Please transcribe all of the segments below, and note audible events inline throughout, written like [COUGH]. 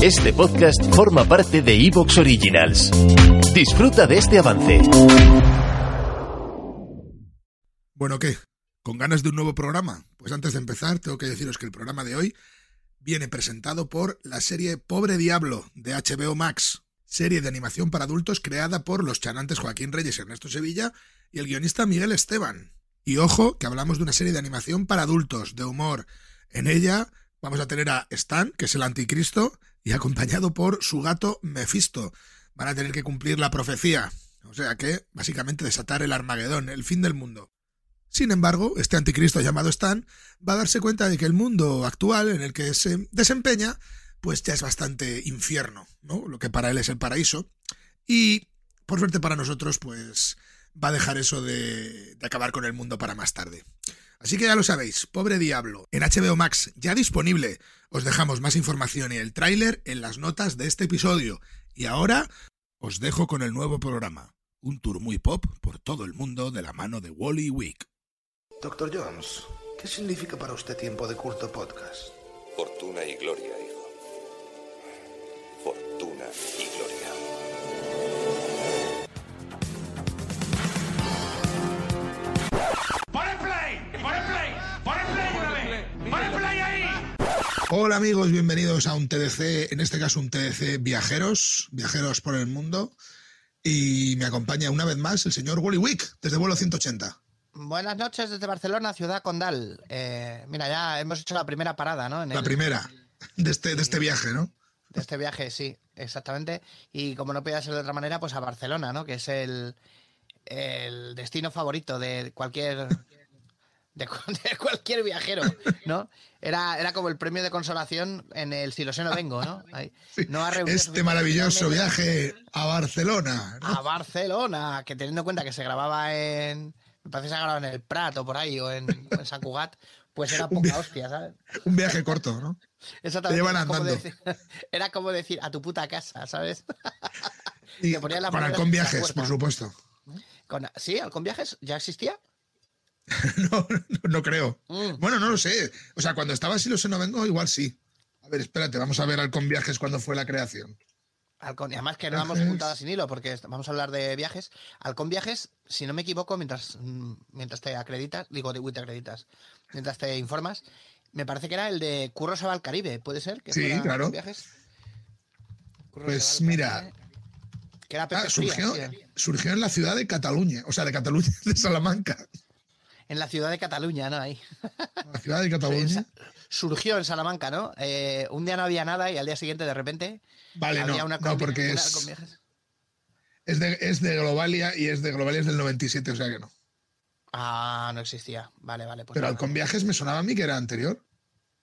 Este podcast forma parte de Evox Originals. Disfruta de este avance. Bueno, ¿qué? ¿Con ganas de un nuevo programa? Pues antes de empezar, tengo que deciros que el programa de hoy viene presentado por la serie Pobre Diablo de HBO Max, serie de animación para adultos creada por los chanantes Joaquín Reyes y Ernesto Sevilla y el guionista Miguel Esteban. Y ojo, que hablamos de una serie de animación para adultos, de humor. En ella vamos a tener a Stan, que es el anticristo, y acompañado por su gato Mephisto. Van a tener que cumplir la profecía, o sea que básicamente desatar el Armagedón, el fin del mundo. Sin embargo, este anticristo llamado Stan va a darse cuenta de que el mundo actual en el que se desempeña, pues ya es bastante infierno, ¿no? Lo que para él es el paraíso. Y, por suerte para nosotros, pues va a dejar eso de, de acabar con el mundo para más tarde. Así que ya lo sabéis, Pobre Diablo, en HBO Max, ya disponible. Os dejamos más información y el tráiler en las notas de este episodio. Y ahora os dejo con el nuevo programa, un tour muy pop por todo el mundo de la mano de Wally Wick. Doctor Jones, ¿qué significa para usted tiempo de curto podcast? Fortuna y gloria, hijo. Fortuna y gloria. Hola amigos, bienvenidos a un TDC, en este caso un TDC Viajeros, Viajeros por el Mundo. Y me acompaña una vez más el señor Wally Wick, desde vuelo 180. Buenas noches desde Barcelona, ciudad condal. Eh, mira, ya hemos hecho la primera parada, ¿no? En La el- primera de este, de este viaje, ¿no? De este viaje, sí, exactamente. Y como no podía ser de otra manera, pues a Barcelona, ¿no? Que es el, el destino favorito de cualquier de, cu- [LAUGHS] de cualquier viajero, ¿no? Era, era como el premio de consolación en el Si lo sé no vengo, ¿no? Ahí. Sí. No ha Este maravilloso viaje a Barcelona. ¿no? a Barcelona, que teniendo en cuenta que se grababa en me parece que se grababa en el Prat o por ahí o en, en San Cugat, pues era [LAUGHS] poca viaje. hostia, ¿sabes? Un viaje corto, ¿no? [LAUGHS] Exactamente. llevan era como andando. decir- era como decir a tu puta casa, ¿sabes? Y Te ponían las con monedas Halcón en la Viajes, por supuesto. Con- ¿Sí? ¿Halcón Viajes ya existía? [LAUGHS] No, no, no creo. Mm. Bueno, no lo sé. O sea, cuando estaba así, lo sé, no vengo, igual sí. A ver, espérate, vamos a ver Halcón Viajes cuándo fue la creación. Halcón, y además que no Viajes. juntado sin hilo porque vamos a hablar de viajes. Halcón Viajes, si no me equivoco, mientras, mm, mientras te acreditas, digo, te, acreditas, mientras te informas, me parece que era el de Curro se va al Caribe, ¿puede ser? que Sí, claro. Viajes? Curro Pues mira, Que era Pepe Ah, Frías, surgió, surgió en la ciudad de Cataluña, o sea, de Cataluña, [LAUGHS] de Salamanca. En la ciudad de Cataluña, ¿no? Ahí. La ciudad de Cataluña. [LAUGHS] Surgió en Salamanca, ¿no? Eh, un día no había nada y al día siguiente, de repente, Vale, había no, una no, porque una es, es, de, es de Globalia y es de Globalia es del 97, o sea que no. Ah, no existía. Vale, vale. Pues Pero nada. Halcón Viajes me sonaba a mí que era anterior.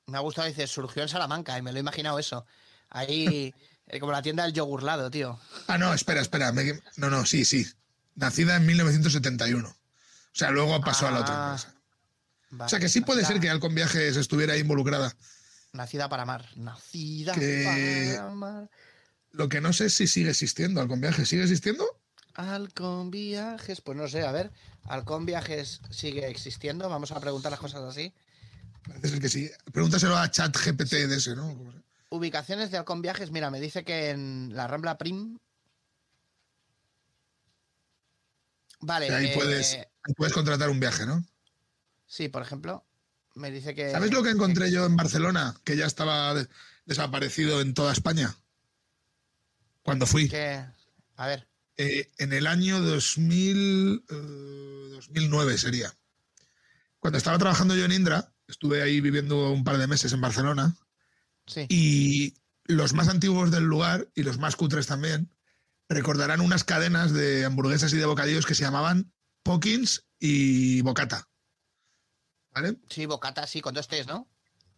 Me ha gustado, dice, surgió en Salamanca y me lo he imaginado eso. Ahí, [LAUGHS] eh, como la tienda del yogurlado, tío. Ah, no, espera, espera. me- no, no, sí, sí. Nacida en 1971. O sea, luego pasó a la otra Ah, empresa. O sea, que sí puede nacida- ser que Halcón Viajes estuviera ahí involucrada. Nacida para amar. Nacida Que- para amar. Lo que no sé es si sigue existiendo Halcón Viajes. ¿Sigue existiendo? Halcón Viajes, pues no sé, a ver. Halcón Viajes sigue existiendo. Vamos a preguntar las cosas así. Parece ser que sí. Pregúntaselo a chat GPT de ese, ¿no? ¿Cómo se- Ubicaciones de Halcón Viajes, mira, me dice que en la Rambla Prim. Vale. ahí, eh, puedes, ahí puedes contratar un viaje, ¿no? Sí, por ejemplo. Me dice que. ¿Sabes lo que encontré yo en Barcelona? Que ya estaba de- desaparecido en toda España. Cuando fui. que- A ver. Eh, en el año 2000, eh, 2009 sería. Cuando estaba trabajando yo en Indra, estuve ahí viviendo un par de meses en Barcelona Sí. y los más antiguos del lugar y los más cutres también recordarán unas cadenas de hamburguesas y de bocadillos que se llamaban Pokins y Bocata. ¿Vale? Sí, bocata, sí, con dos T's, ¿no?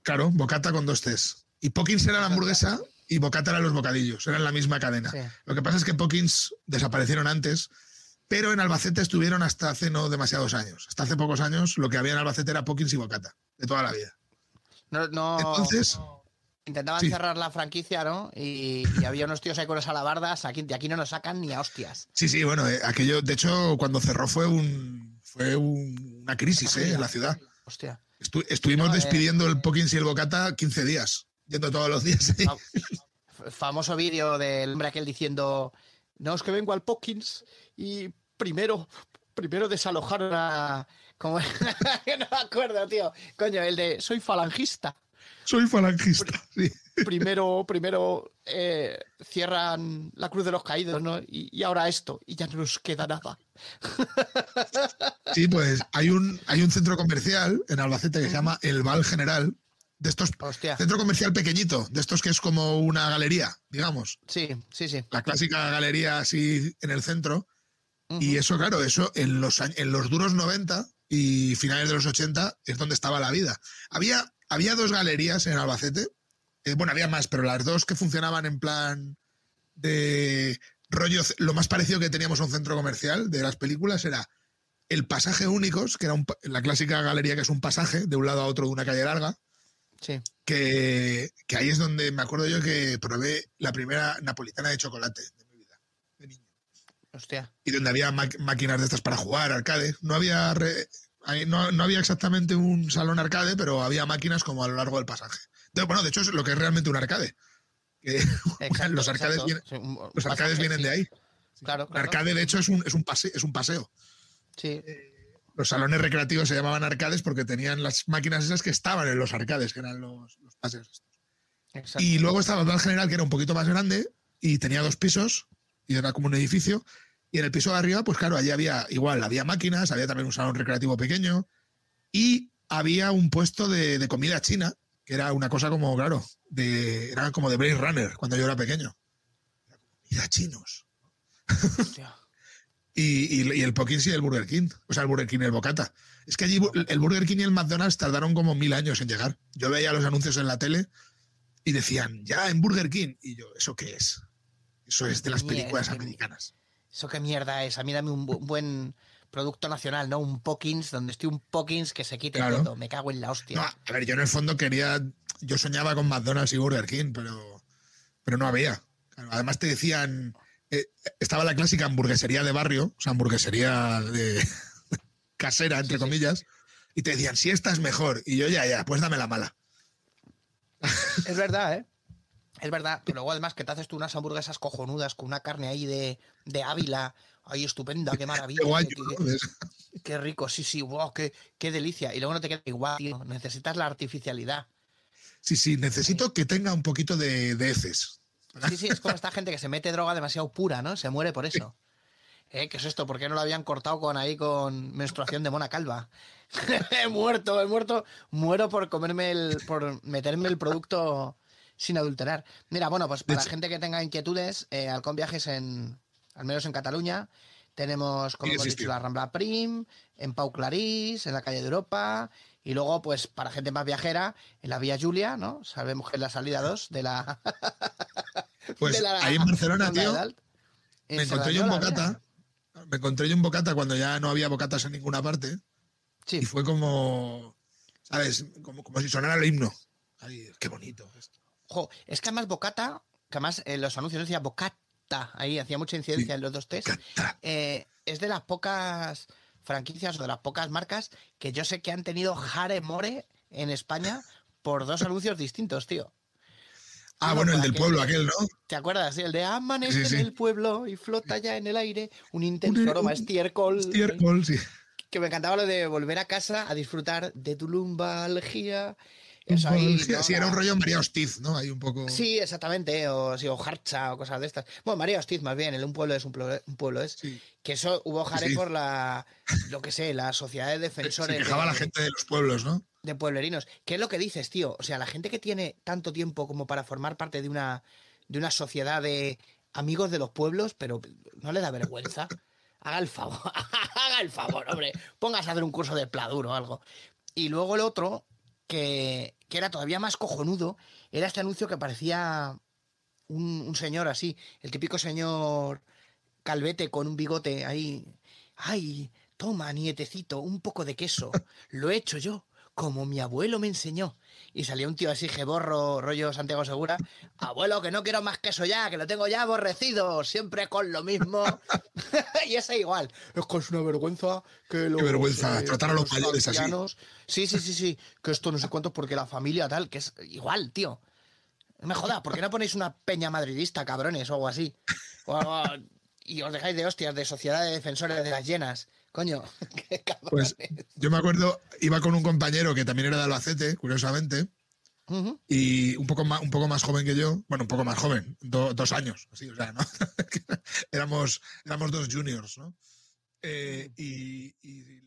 Claro, Bocata con dos T's. Y Pokins era la hamburguesa y Bocata eran los bocadillos, eran la misma cadena. Sí. Lo que pasa es que Pokins desaparecieron antes, pero en Albacete estuvieron hasta hace no demasiados años. Hasta hace pocos años lo que había en Albacete era Pokins y Bocata, de toda la vida. No, no- Entonces, intentaban sí. cerrar la franquicia, ¿no? Y, y había unos tíos ahí con las alabardas. Aquí, de aquí no nos sacan ni a hostias. sí, sí, bueno, eh, aquello, de hecho, cuando cerró fue un fue un- una crisis eh, en la ciudad. Hostia. Estu- estuvimos No, eh, despidiendo el Pokins y el Bocata 15 días, yendo todos los días. famoso vídeo del hombre aquel diciendo, no, es que vengo al Pokins y primero, primero desalojaron a... Como... [LAUGHS] no me acuerdo, tío. Coño, el de, soy falangista. Soy falangista. Sí. Primero, primero eh, cierran la Cruz de los Caídos, ¿no? Y, y ahora esto, y ya no nos queda nada. Sí, pues hay un, hay un centro comercial en Albacete que se llama El Val General, de estos Hostia. centro comercial pequeñito, de estos que es como una galería, digamos, Sí, sí, sí. la clásica galería así en el centro. Y eso, claro, eso en los, en los duros 90 y finales de los 80 es donde estaba la vida. Había, había dos galerías en Albacete, eh, bueno, había más, pero las dos que funcionaban en plan de rollo, lo más parecido que teníamos a un centro comercial de las películas era el pasaje únicos, que era un la clásica galería que es un pasaje de un lado a otro de una calle larga, Sí. que, que ahí es donde me acuerdo yo que probé la primera napolitana de chocolate de mi vida, de niño. Hostia. Y donde había máquinas de estas para jugar, arcade. No había, re- no, no había exactamente un salón arcade, pero había máquinas como a lo largo del pasaje. Entonces, bueno, de hecho es lo que es realmente un arcade. Que [LAUGHS] Exacto, los arcades, vienen, los arcades vienen sí. de ahí. Claro, arcade, de hecho, es un, es un, pase- es un paseo. Sí. Los salones recreativos se llamaban arcades porque tenían las máquinas esas que estaban en los arcades, que eran los, los paseos. estos. Exacto. Y luego estaba el General, que era un poquito más grande y tenía dos pisos y era como un edificio. Y en el piso de arriba, pues claro, allí había igual, había máquinas, había también un salón recreativo pequeño y había un puesto de, de comida china, que era una cosa como, claro, de, era como de Blade Runner cuando yo era pequeño. Era comida chinos. [LAUGHS] Y, y- y el Pokins y el Burger King. O sea, el Burger King y el Bocata. Es que allí el Burger King y el McDonald's tardaron como mil años en llegar. Yo veía los anuncios en la tele y decían, ya en Burger King. Y yo, ¿eso qué es? Eso es de las películas americanas. Eso qué mierda es. A mí dame un bu- buen producto nacional, ¿no? Un Pokins, donde esté un Pokins que se quite Claro. todo. Me cago en la hostia. No, a ver, yo en el fondo quería. Yo soñaba con McDonald's y Burger King, pero, pero no había. Además te decían. eh, estaba la clásica hamburguesería de barrio, o sea, hamburguesería de [LAUGHS] casera, entre comillas, y te decían, si esta es mejor. Y yo, ya, ya, pues dame la mala. Es verdad, ¿eh? Es verdad. Pero luego además que te haces tú unas hamburguesas cojonudas con una carne ahí de, de Ávila. Ahí estupenda, qué maravilla. Qué rico, sí, sí, wow, qué, qué delicia. Y luego no te queda igual, tío. Necesitas la artificialidad. Sí, sí, necesito que tenga un poquito de, de heces. Sí, sí, es como esta gente que se mete droga demasiado pura, ¿no? Se muere por eso. ¿Eh? ¿Qué es esto? ¿Por qué no lo habían cortado con ahí con menstruación de mona calva? [LAUGHS] [LAUGHS] he muerto, he muerto, muero por comerme el, por meterme el producto sin adulterar. Mira, bueno, pues para la gente que tenga inquietudes, eh, Halcón Viajes en, al menos en Cataluña, tenemos, como hemos dicho, la Rambla Prim, en Pau Clarís, en la calle de Europa, y luego, pues, para gente más viajera, en la Vía Julia, ¿no? Sabemos que es la salida 2 de la... [LAUGHS] Pues de la ahí en Barcelona, tío, me encontré yo un bocata. Me encontré yo un bocata cuando ya no había bocatas en ninguna parte. Sí, Y fue como, ¿sabes? Como, como si sonara el himno. Ay, qué bonito. esto. Jo, es que además Bocata, que además en los anuncios decía Bocata, ahí hacía mucha incidencia Sí. en los dos test, eh, es de las pocas franquicias o de las pocas marcas que yo sé que han tenido Jare More en España por dos anuncios distintos, tío. Ah, bueno, el del aquel- pueblo aquel, ¿no? ¿Te acuerdas? Sí, el de amanece Sí, sí. en el pueblo y flota ya en el aire un intenso Un- aroma un- estiércol. Estiércol, sí. Que me encantaba lo de volver a casa a disfrutar de tu lumbalgia. Eso ahí, sí, ¿no? sí, era un rollo María Hostiz, ¿no? Ahí un poco. Sí, exactamente, o, sí, o Harcha o cosas de estas. Bueno, María Hostiz, más bien, el un pueblo es un pueblo, un pueblo es. Sí. Que eso hubo jare Sí. por la, lo que sé, la sociedad de Se defensores quejaba de, la gente de los pueblos, ¿no? de pueblerinos. ¿Qué es lo que dices, tío? O sea, la gente que tiene tanto tiempo como para formar parte de una, de una sociedad de amigos de los pueblos, pero no le da vergüenza. Haga el favor, [LAUGHS] haga el favor, hombre. Póngase a hacer un curso de pladur o algo. Y luego el otro, que, que era todavía más cojonudo, era este anuncio que parecía un, señor así, el típico señor calvete con un bigote ahí. Ay, toma, nietecito, un poco de queso. Lo he hecho yo, como mi abuelo me enseñó. Y salía un tío así, geborro, rollo Santiago Segura. Abuelo, que no quiero más queso ya, que lo tengo ya aborrecido, siempre con lo mismo. [LAUGHS] [LAUGHS] y ese igual. Es que es una vergüenza que los, vergüenza, tratar a los mayores así. Sí, sí, sí, sí. Que esto no sé cuánto, porque la familia tal, que es igual, tío. No me jodas, ¿por qué no ponéis una peña madridista, cabrones, o algo así? O algo- y os dejáis de hostias de sociedad de defensores de las llenas. Coño, [LAUGHS] qué cabrones. Pues yo me acuerdo, iba con un compañero que también era de Albacete, curiosamente, y un poco más, un poco más joven que yo, bueno, un poco más joven, do- dos años, así, o sea, ¿no? [LAUGHS] éramos, éramos dos juniors, ¿no? Eh, y, y-